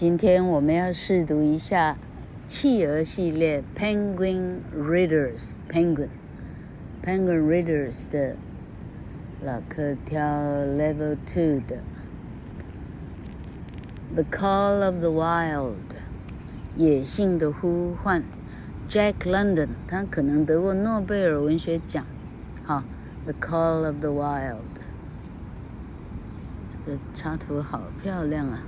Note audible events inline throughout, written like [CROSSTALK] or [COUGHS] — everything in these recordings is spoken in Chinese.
今天我们要试读一下企鹅系列 Penguin Readers Penguin Penguin Readers 的老课挑 Level Two 的 The Call of the Wild 野性的呼唤 Jack London 他可能得过诺贝尔文学奖。好，The Call of the Wild 这个插图好漂亮啊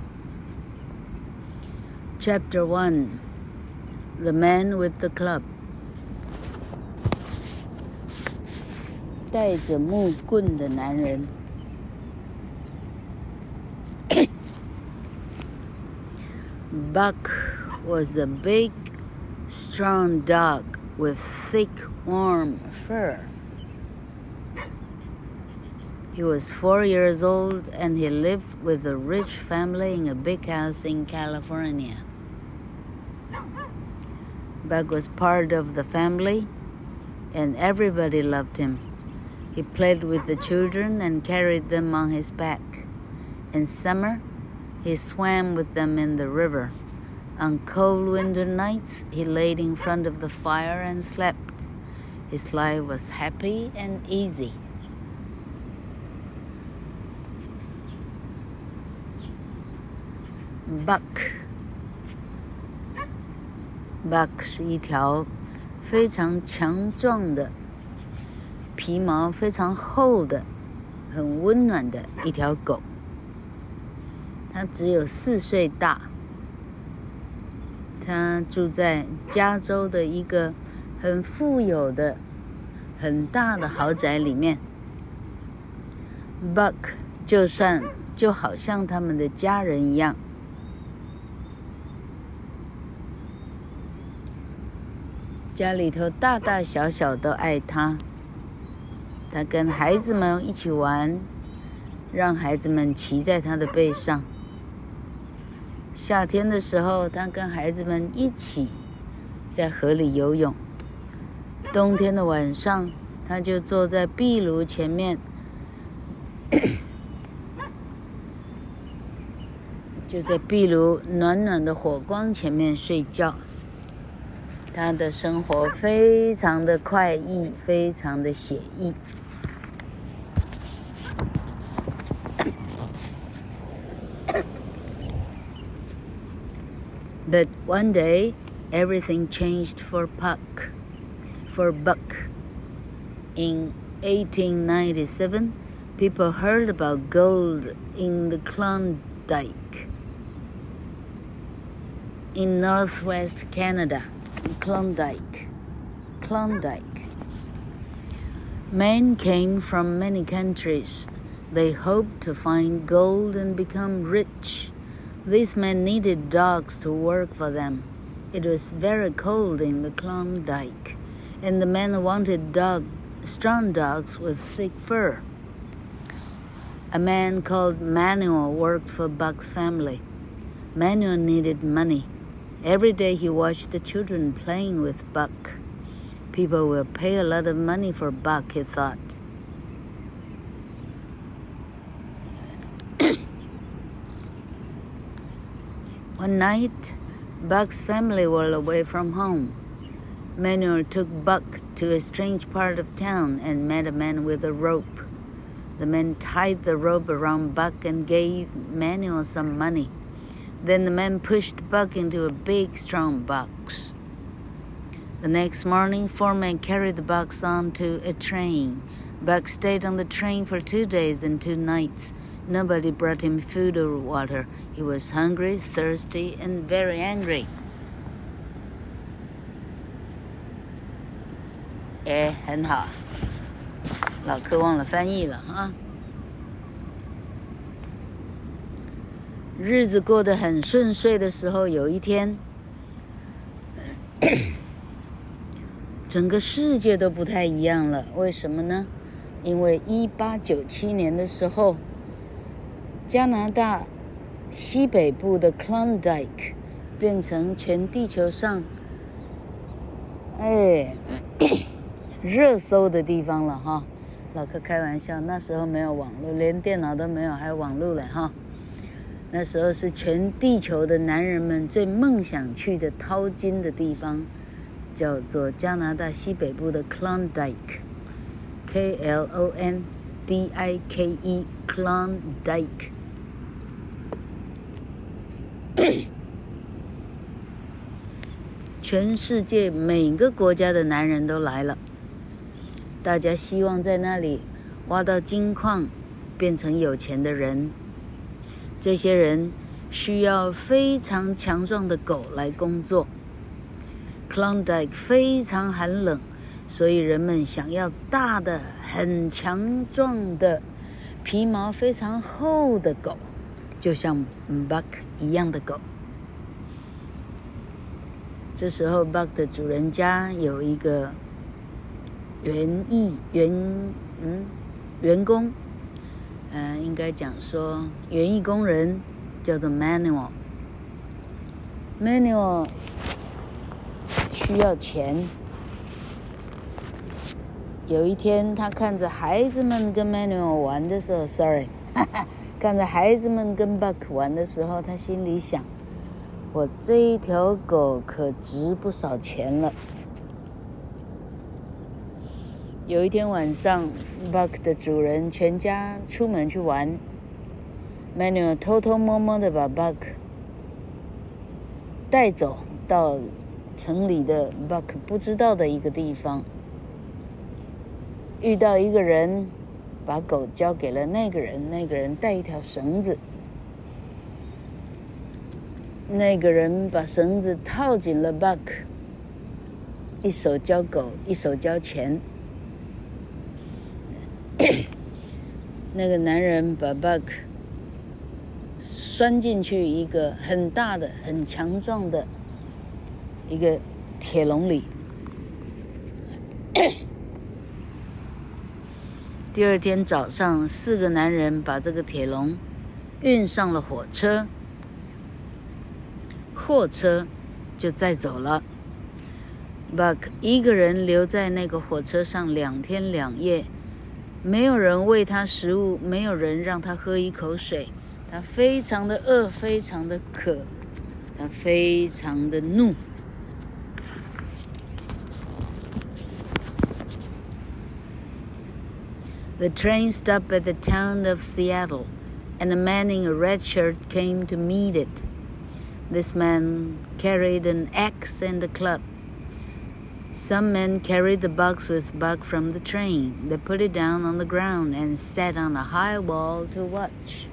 ！Chapter One: The Man with the Club，带着木棍的男人。 [COUGHS] Buck was a big, strong dog with thick, warm fur. He was four years old and he lived with a rich family in a big house in California. Buck was part of the family, and everybody loved him. He played with the children and carried them on his back. In summer, he swam with them in the river. On cold winter nights, he laid in front of the fire and slept. His life was happy and easy. Buck Buck 是一条非常强壮的、皮毛非常厚的、很温暖的一条狗。它只有四岁大。它住在加州的一个很富有的、很大的豪宅里面。Buck 就算就好像他们的家人一样。家里头大大小小都爱他，他跟孩子们一起玩，让孩子们骑在他的背上。夏天的时候，他跟孩子们一起在河里游泳；冬天的晚上，他就坐在壁炉前面，就在壁炉暖暖的火光前面睡觉。他的生活非常的快意，非常的写意。But one day, everything changed for Puck, for Buck. In 1897, people heard about gold in the Klondike in northwest Canada. Klondike, Klondike. Men came from many countries. They hoped to find gold and become rich. These men needed dogs to work for them. It was very cold in the Klondike, and the men wanted dog, strong dogs with thick fur. A man called Manuel worked for Buck's family. Manuel needed money. Every day he watched the children playing with Buck. People will pay a lot of money for Buck, he thought. [COUGHS] One night, Buck's family were away from home. Manuel took Buck to a strange part of town and met a man with a rope. The man tied the rope around Buck and gave Manuel some money. Then the man pushed Buck into a big, strong box. The next morning, four men carried the box onto a train. Buck stayed on the train for two days and two nights. Nobody brought him food or water. He was hungry, thirsty, and very angry. 哎，很好，老柯忘了翻译了啊。 日子过得很顺遂的时候，有一天，[COUGHS] 整个世界都不太一样了。为什么呢？因为一八九七年的时候，加拿大西北部的 Klondike 变成全地球上哎 [COUGHS] 热搜的地方了哈。老哥开玩笑，那时候没有网络，连电脑都没有，还有网络嘞哈。那时候是全地球的男人们最梦想去的淘金的地方，叫做加拿大西北部的 Klondike，K L O N D I K E，Klondike。全世界每个国家的男人都来了，大家希望在那里挖到金矿，变成有钱的人。这些人需要非常强壮的狗来工作。Klondike 非常寒冷，所以人们想要大的、很强壮的、皮毛非常厚的狗，就像 Buck 一样的狗。这时候，Buck 的主人家有一个园艺员，嗯，员工，嗯、应该讲说园艺工人，叫做 manual，manual 需要钱。有一天，他看着孩子们跟 Manuel 玩的时候，Sorry，哈哈，看着孩子们跟 Buck 玩的时候，他心里想。我这一条狗可值不少钱了。有一天晚上，Buck 的主人全家出门去玩，Manuel 偷偷摸摸的把 Buck 带走到城里的 Buck 不知道的一个地方，遇到一个人，把狗交给了那个人，那个人带一条绳子。那个人把绳子套紧了 Buck，一手交狗，一手交钱。那个男人把 Buck 拴进去一个很大的、很强壮的一个铁笼里。[COUGHS] 第二天早上，四个男人把这个铁笼运上了火车。货车就载走了，Buck 一个人留在那个火车上两天两夜，没有人喂他食物，没有人让他喝一口水，他非常的饿，非常的渴，他非常的怒。The train stopped at the town of Seattle, and a man in a red shirt came to meet it. This man carried an axe and a club. Some men carried the box with Buck from the train. They put it down on the ground and sat on a high wall to watch.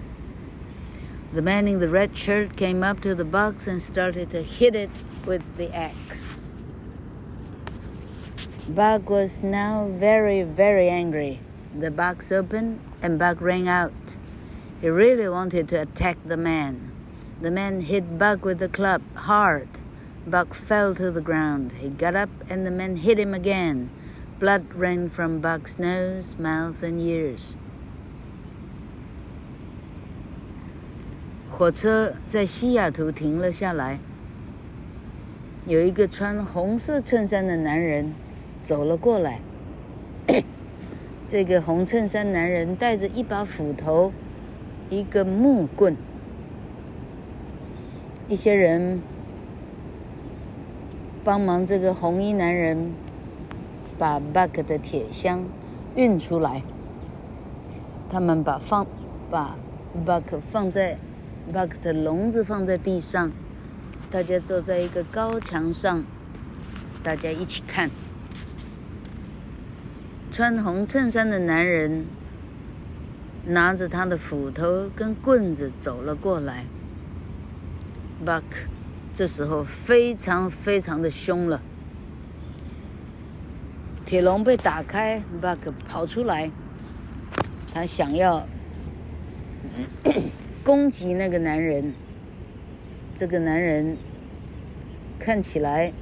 The man in the red shirt came up to the box and started to hit it with the axe. Buck was now very, very angry. The box opened and Buck ran out. He really wanted to attack the man. The man hit Buck with the club hard. Buck fell to the ground. He got up and the man hit him again. Blood ran from Buck's nose, mouth, and ears. 火车在西雅图停了下来。有一个穿红色衬衫的男人走了过来。这个红衬衫男人带着一把斧头，一个木棍。一些人帮忙这个红衣男人把 Buck 的铁箱运出来。他们把放把 Buck 放在 Buck 的笼子放在地上，大家坐在一个高墙上，大家一起看。穿红衬衫的男人拿着他的斧头跟棍子走了过来。Buck 这时候非常非常的凶了。铁笼被打开，Buck 跑出来，他想要 [COUGHS] 攻击那个男人。这个男人看起来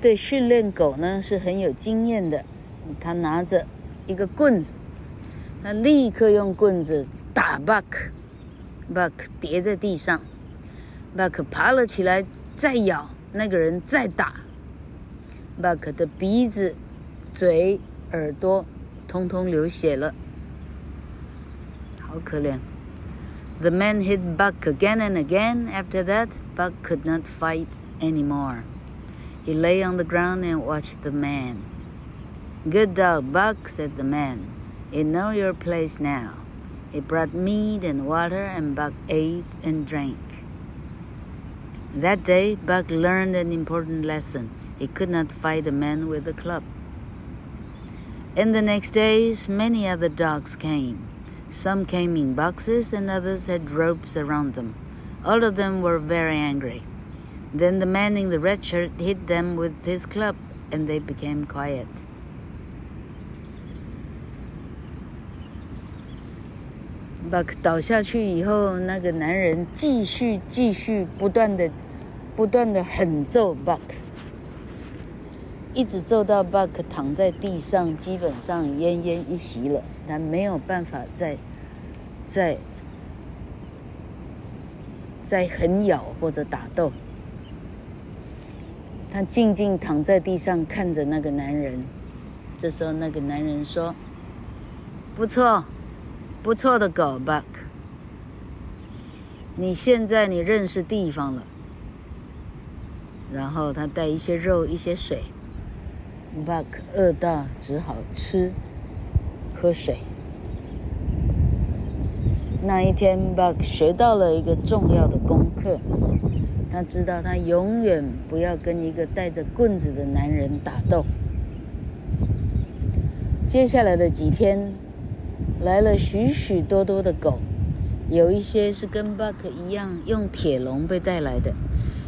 对训练狗呢是很有经验的。他拿着一个棍子，他立刻用棍子打 Buck，Buck 跌在地上。Buck 爬了起来，再咬那个人，再打。Buck 的鼻子、嘴、耳朵通通流血了，好可怜。 The man hit Buck again and again. After that, Buck could not fight anymore. He lay on the ground and watched the man. Good dog, Buck, said the man. You know your place now. He brought meat and water, and Buck ate and drank. That day, Buck learned an important lesson. He could not fight a man with a club. In the next days, many other dogs came. Some came in boxes and others had ropes around them. All of them were very angry. Then the man in the red shirt hit them with his club and they became quiet. Buck 倒下去以后，那个男人继续继续不断的、不断的狠揍 Buck，一直揍到 Buck 躺在地上，基本上奄奄一息了。他没有办法再、再、再狠咬或者打斗。他静静躺在地上看着那个男人。这时候，那个男人说：“不错。”不错的狗，Buck。你现在你认识地方了。然后他带一些肉，一些水。Buck 饿到只好吃，喝水。那一天，Buck 学到了一个重要的功课。他知道他永远不要跟一个带着棍子的男人打斗。接下来的几天。来了许许多多的狗，有一些是跟 Buck 一样用铁笼被带来的，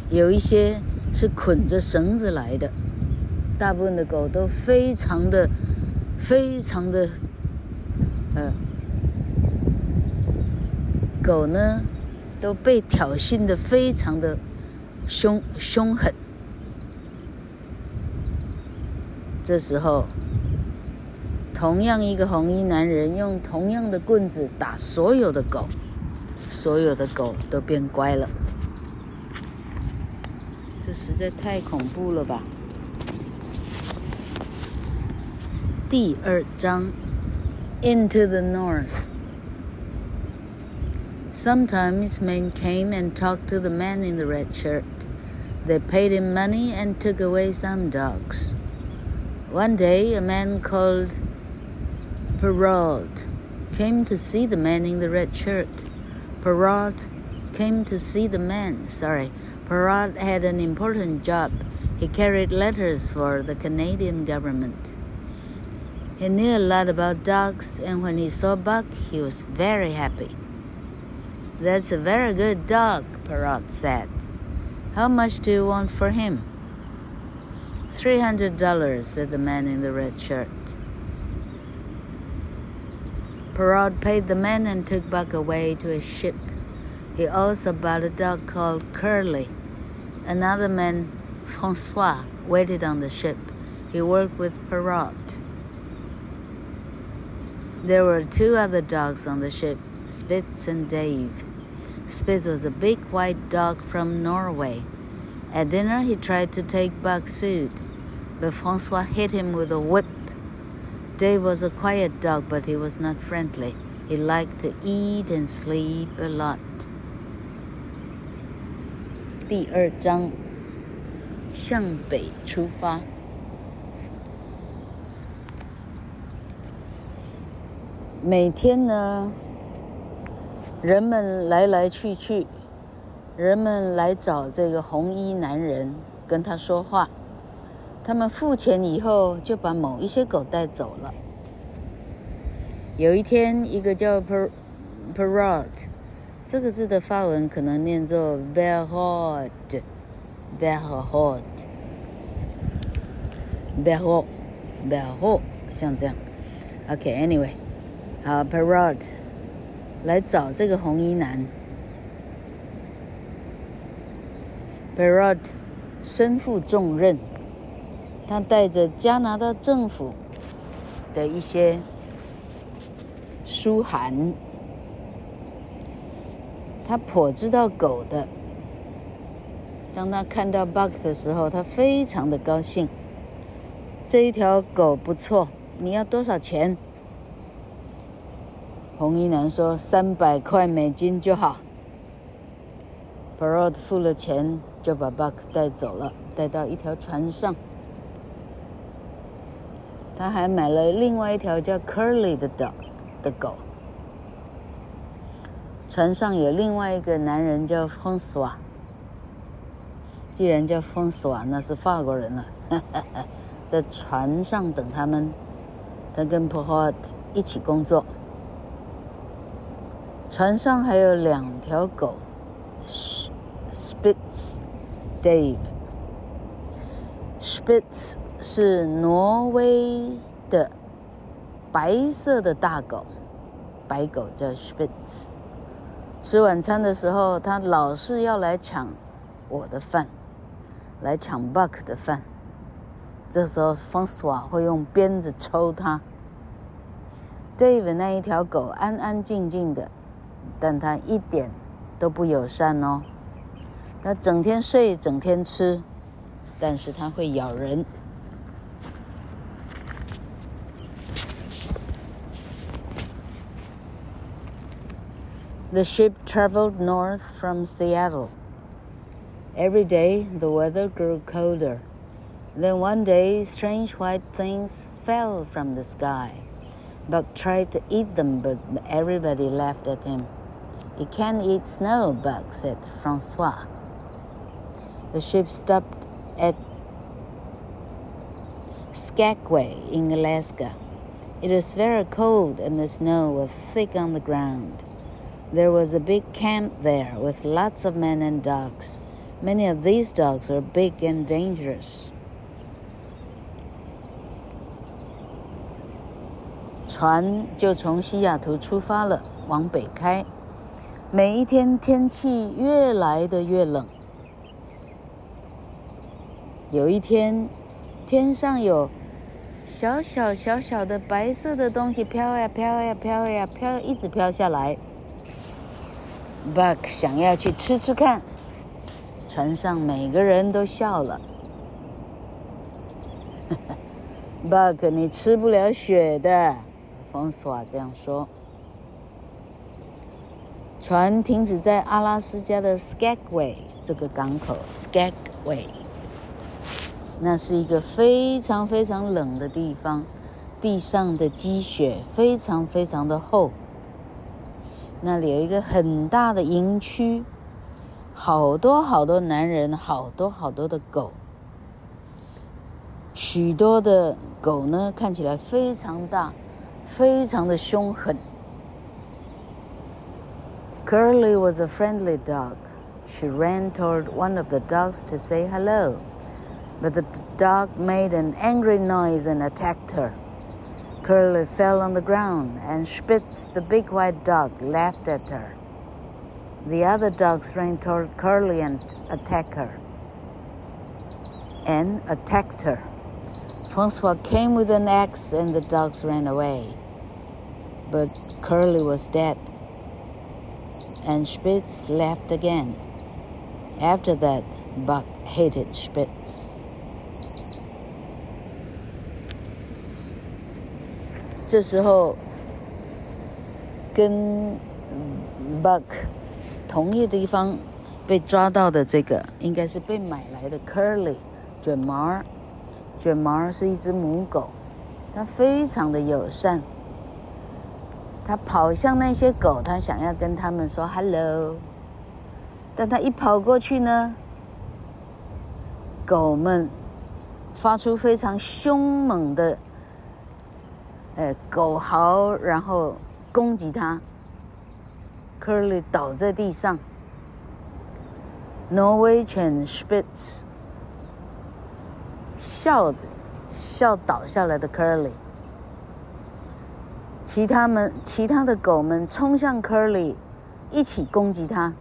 有一些是捆着绳子来的。大部分的狗都非常的、非常的，呃，狗呢都被挑衅的非常的凶凶狠。这时候。同样一个红衣男人用同样的棍子打所有的狗，所有的狗都变乖了。这实在太恐怖了吧！第二章，Into the North。Sometimes men came and talked to the man in the red shirt. They paid him money and took away some dogs. One day, a man called Perrault came to see the man in the red shirt. Perrault came to see the man. Sorry. Perrault had an important job. He carried letters for the Canadian government. He knew a lot about dogs, and when he saw Buck, he was very happy. That's a very good dog, Perrault said. How much do you want for him? Three hundred dollars, said the man in the red shirt. Perrault paid the men and took Buck away to a ship. He also bought a dog called Curly. Another man, Francois, waited on the ship. He worked with Perrault. There were two other dogs on the ship, Spitz and Dave. Spitz was a big white dog from Norway. At dinner, he tried to take Buck's food, but Francois hit him with a whip Dave was a quiet dog, but he was not friendly. He liked to eat and sleep a lot. 第二章，向北出发。每天呢，人们来来去去，人们来找这个红衣男人，跟他说话。他们付钱以后，就把某一些狗带走了。有一天，一个叫 Per Perrot 这个字的发文可能念作 Berrod，Berrod，Berrod，Berrod，像这样。OK，Anyway，好，Perrot 来找这个红衣男。Perrot 身负重任。他带着加拿大政府的一些书函，他颇知道狗的。当他看到 Buck 的时候，他非常的高兴。这一条狗不错，你要多少钱红衣男说：“三百块美金就好。” Perrault 付了钱，就把 Buck 带走了，带到一条船上。他还买了另外一条叫 Curly 的 dog 的狗。船上有另外一个男人叫 François。既然叫 François，那是法国人了。[LAUGHS] 在船上等他们，他跟 Perrault 一起工作。船上还有两条狗，Spitz、Dave。Spitz 是挪威的白色的大狗，白狗叫 Spitz。吃晚餐的时候，它老是要来抢我的饭，来抢 Buck 的饭。这时候，François 会用鞭子抽它。Dave 那一条狗安安静静的。但它一点都不友善哦，它整天睡，整天吃，但是它会咬人。The ship traveled north from Seattle. Every day the weather grew colder. Then one day strange white things fell from the sky. Buck tried to eat them, but everybody laughed at him. You can't eat snow, Buck said Francois. The ship stopped at Skagway in Alaska. It was very cold and the snow was thick on the ground. There was a big camp there with lots of men and dogs. Many of these dogs were big and dangerous. 船就从西雅图出发了，往北开。每一天天气越来的越冷。有一天，天上有小小小小的白色的东西飘呀飘呀飘呀飘，一直飘下来。Buck 想要去吃吃看，船上每个人都笑了。[LAUGHS] Buck，你吃不了雪的，François 这样说。船停止在阿拉斯加的 Skagway 这个港口，Skagway，那是一个非常非常冷的地方，地上的积雪非常非常的厚。那里有一个很大的营区，好多好多男人，好多好多的狗，许多的狗呢，看起来非常大，非常的凶狠。Curly was a friendly dog. She ran toward one of the dogs to say hello, but the dog made an angry noise and attacked her. Curly fell on the ground, and Spitz, the big white dog, laughed at her. The other dogs ran toward Curly and attacked her. And attacked her. Francois came with an axe, and the dogs ran away. But Curly was dead and Spitz laughed again. After that, Buck hated Spitz. 这时候，跟 Buck 同一地方被抓到的这个，应该是被买来的 Curly 卷毛。卷毛是一只母狗，它非常的友善。它跑向那些狗，它想要跟他们说 “hello”，但它一跑过去呢，狗们发出非常凶猛的呃狗嚎，然后攻击他。Curly 倒在地上，挪威犬 Spitz 笑的笑倒下来的 Curly。其他们，其他的狗们冲向 Curly，一起攻击他。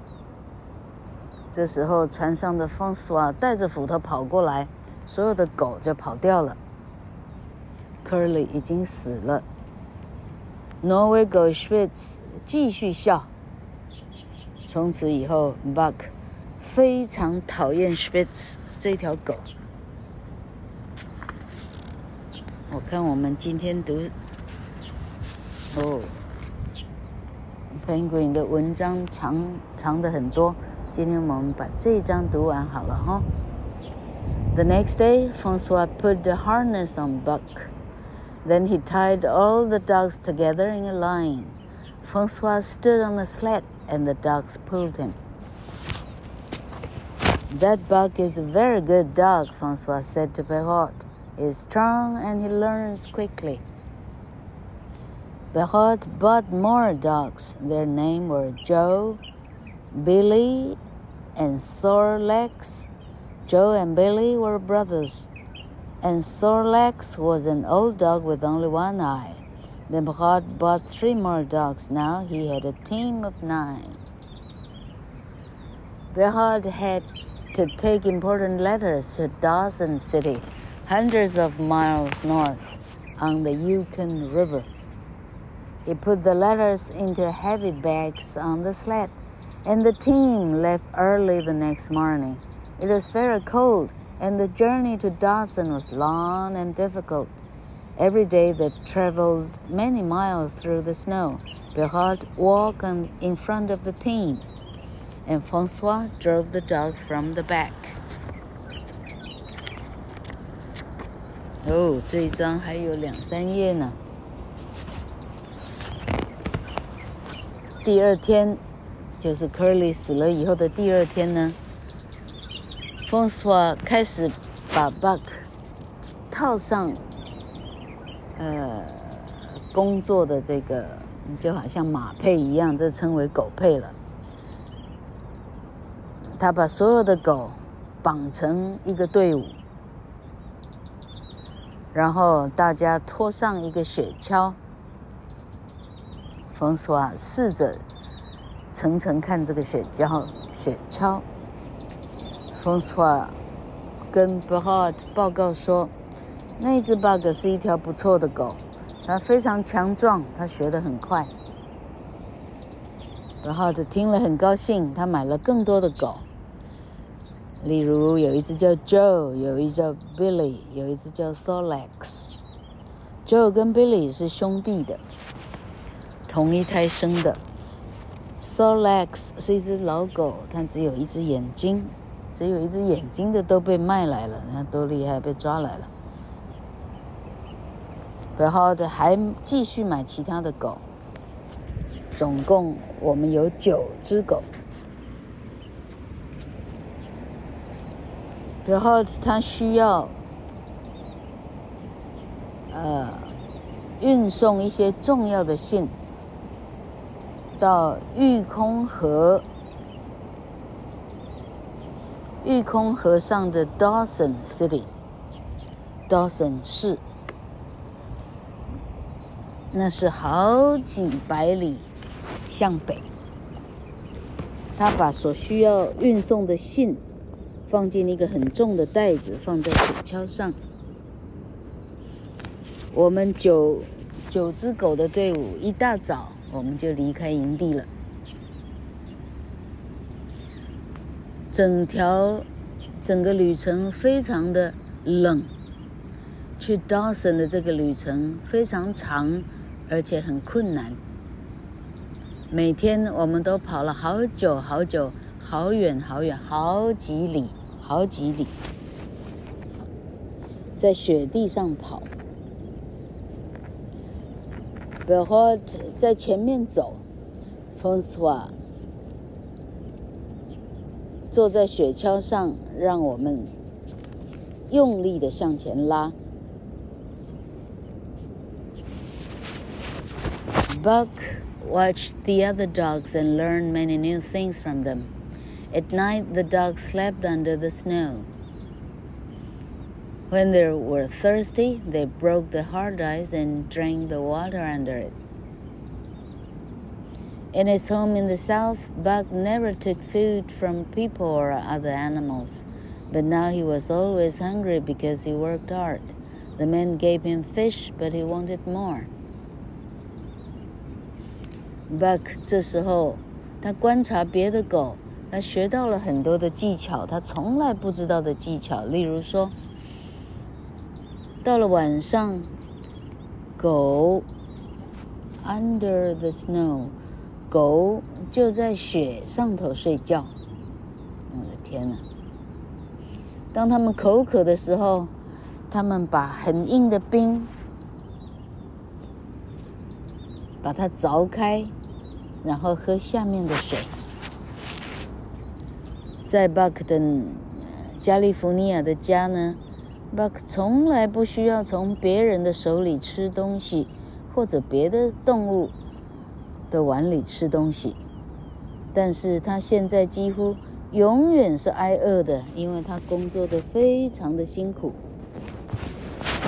这时候，船上的 François 带着斧头跑过来，所有的狗就跑掉了。Curly 已经死了。挪威狗 Spitz 继续笑。从此以后，Buck 非常讨厌 Spitz 这条狗。我看我们今天读。哦，Penguin 的文章长长的很多，今天我们把这一章读完好了哈。The next day, Francois put the harness on Buck. Then he tied all the dogs together in a line. Francois stood on a sled and the dogs pulled him. That Buck is a very good dog, Francois said to Perrault. He's strong and he learns quickly. Perrault bought more dogs. Their names were Joe, Billy, and Sorlex. Joe and Billy were brothers, and Sorlex was an old dog with only one eye. Then Perrault bought three more dogs. Now he had a team of nine. Perrault had to take important letters to Dawson City, hundreds of miles north on the Yukon River. He put the letters into heavy bags on the sled, and the team left early the next morning. It was very cold, and the journey to Dawson was long and difficult. Every day they traveled many miles through the snow. Perrault walked in front of the team, and Francois drove the dogs from the back. 哦，这一章还有两三页呢。第二天，就是 Curly 死了以后的第二天呢 冯斯瓦开始把 Buck 套上，呃，工作的这个就好像马配一样，这称为狗配了。他把所有的狗绑成一个队伍，然后大家拖上一个雪橇。冯斯瓦试着层层看这个雪橇，雪橇。冯斯瓦跟 Perrault 报告说，那只 Bug 是一条不错的狗，它非常强壮，它学得很快。Perrault 听了很高兴，他买了更多的狗，例如有一只叫 Joe，有一只叫 Billy，有一只叫 Solex。Joe 跟 Billy 是兄弟的。同一胎生的，Solex 是一只老狗，它只有一只眼睛，只有一只眼睛的都被卖来了，那多厉害，被抓来了。然后的还继续买其他的狗，总共我们有九只狗。然后他需要，呃，运送一些重要的信。到玉空河，玉空河上的 Dawson City，Dawson 市，那是好几百里向北。他把所需要运送的信放进一个很重的袋子，放在雪橇上。我们九九只狗的队伍一大早。我们就离开营地了。整条整个旅程非常的冷，去 Dawson 的这个旅程非常长，而且很困难。每天我们都跑了好久好久，好远好远，好几里好几里，在雪地上跑。Perrault 在前面走，Francois 坐在雪橇上，让我们用力的向前拉。Buck watched the other dogs and learned many new things from them. At night, the dogs slept under the snow. When they were thirsty, they broke the hard ice and drank the water under it. In his home in the south, Buck never took food from people or other animals, but now he was always hungry because he worked hard. The men gave him fish, but he wanted more. Buck 这时候，他观察别的狗，他学到了很多的技巧，他从来不知道的技巧，例如说。到了晚上，狗 under the snow， 狗就在雪上头睡觉。我的天哪！当他们口渴的时候，他们把很硬的冰把它凿开，然后喝下面的水。在 Buck 的加利福尼亚的家呢，Buck 从来不需要从别人的手里吃东西，或者别的动物的碗里吃东西。但是他现在几乎永远是挨饿的，因为他工作的非常的辛苦。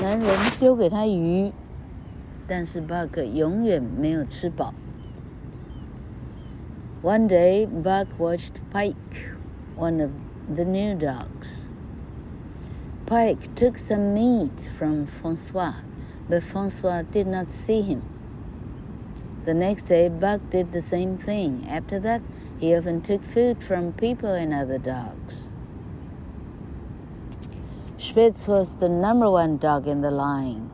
男人丢给他鱼，但是 Buck 永远没有吃饱。One day, Buck watched Pike. one of the new dogs. Pike took some meat from Francois, but Francois did not see him. The next day, Buck did the same thing. After that, he often took food from people and other dogs. Spitz was the number one dog in the line.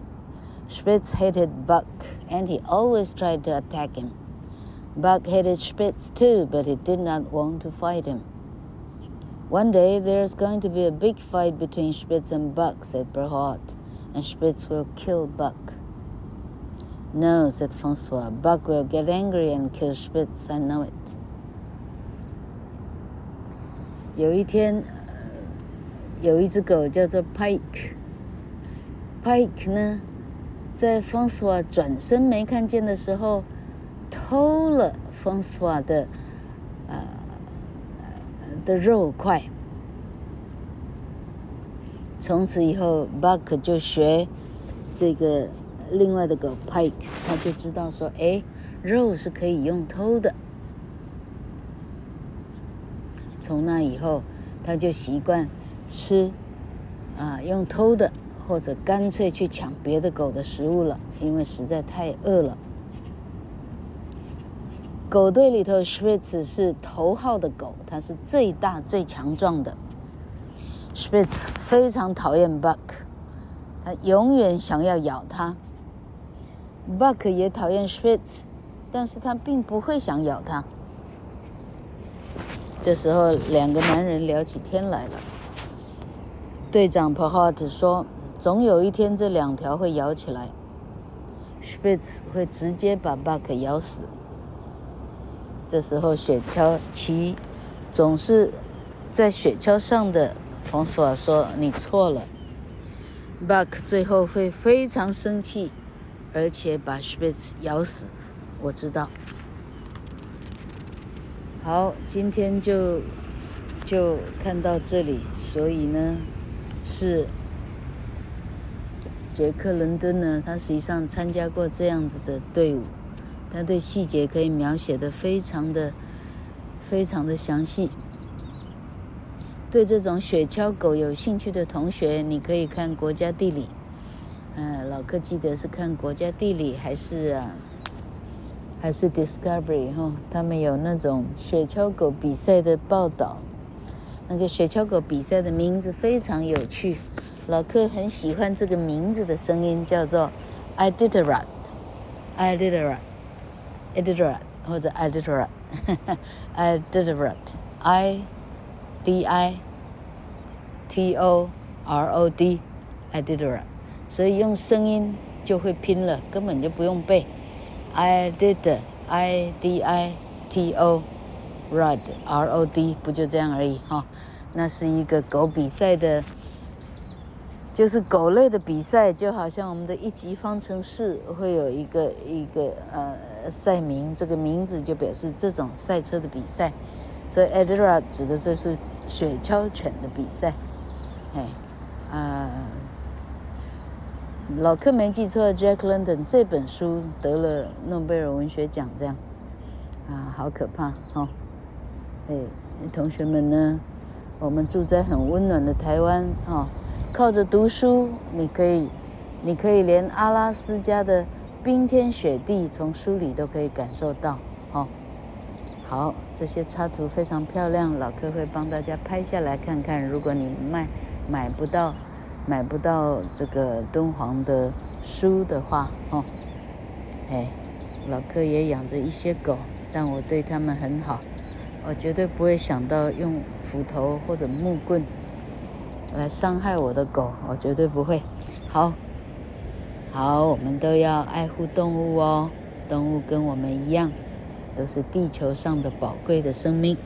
Spitz hated Buck, and he always tried to attack him. Buck hated Spitz too, but he did not want to fight him. One day there's going to be a big fight between Spitz and Buck, said Berhart, and Spitz will kill Buck. No, said Francois, Buck will get angry and kill Spitz, I know it. 有一天，有一只狗叫做 Pike。Pike 呢，在 Francois 转身没看见的时候，偷了 Francois 的呃。的肉块。从此以后，Buck 就学这个另外的狗 Pike，他就知道说，哎，肉是可以用偷的。从那以后，他就习惯吃啊用偷的，或者干脆去抢别的狗的食物了，因为实在太饿了。狗队里头，Spitz 是头号的狗，它是最大最强壮的。Spitz 非常讨厌 Buck，他永远想要咬他。Buck 也讨厌 Spitz，但是他并不会想咬他。这时候，两个男人聊起天来了。队长 Perhart 说：“总有一天，这两条会咬起来，Spitz 会直接把 Buck 咬死。”这时候，雪橇骑总是在雪橇上的冯斯瓦说：“你错了。”Buck 最后会非常生气，而且把 Spitz 咬死。我知道。好，今天就就看到这里。所以呢，是杰克伦敦呢，他实际上参加过这样子的队伍。他对细节可以描写的非常的、非常的详细。对这种雪橇狗有兴趣的同学，你可以看《国家地理》。嗯，老柯记得是看《国家地理》还是，还是 Discovery 哈？他们有那种雪橇狗比赛的报道。那个雪橇狗比赛的名字非常有趣，老柯很喜欢这个名字的声音，叫做 Iditarod，Iditarod。Iditarod 或者 Iditarod，Iditarod，I D I T O R O D，Iditarod，所以用声音就会拼了，根本就不用背。I did, I D I T O R O D，不就这样而已哈？那是一个狗比赛的。就是狗类的比赛，就好像我们的一级方程式会有一个一个呃赛名，这个名字就表示这种赛车的比赛。所以 Edgar 指的就是雪橇犬的比赛。哎，老柯没记错，Jack London 这本书得了诺贝尔文学奖，这样啊，好可怕哦！哎，同学们呢，我们住在很温暖的台湾哦。靠着读书，你可以，你可以连阿拉斯加的冰天雪地从书里都可以感受到。哦，好，这些插图非常漂亮，老柯会帮大家拍下来看看。如果你卖买不到买不到这个敦煌的书的话，哦，哎，老柯也养着一些狗，但我对他们很好，我绝对不会想到用斧头或者木棍来伤害我的狗，我绝对不会。好，好，我们都要爱护动物哦，动物跟我们一样，都是地球上的宝贵的生命。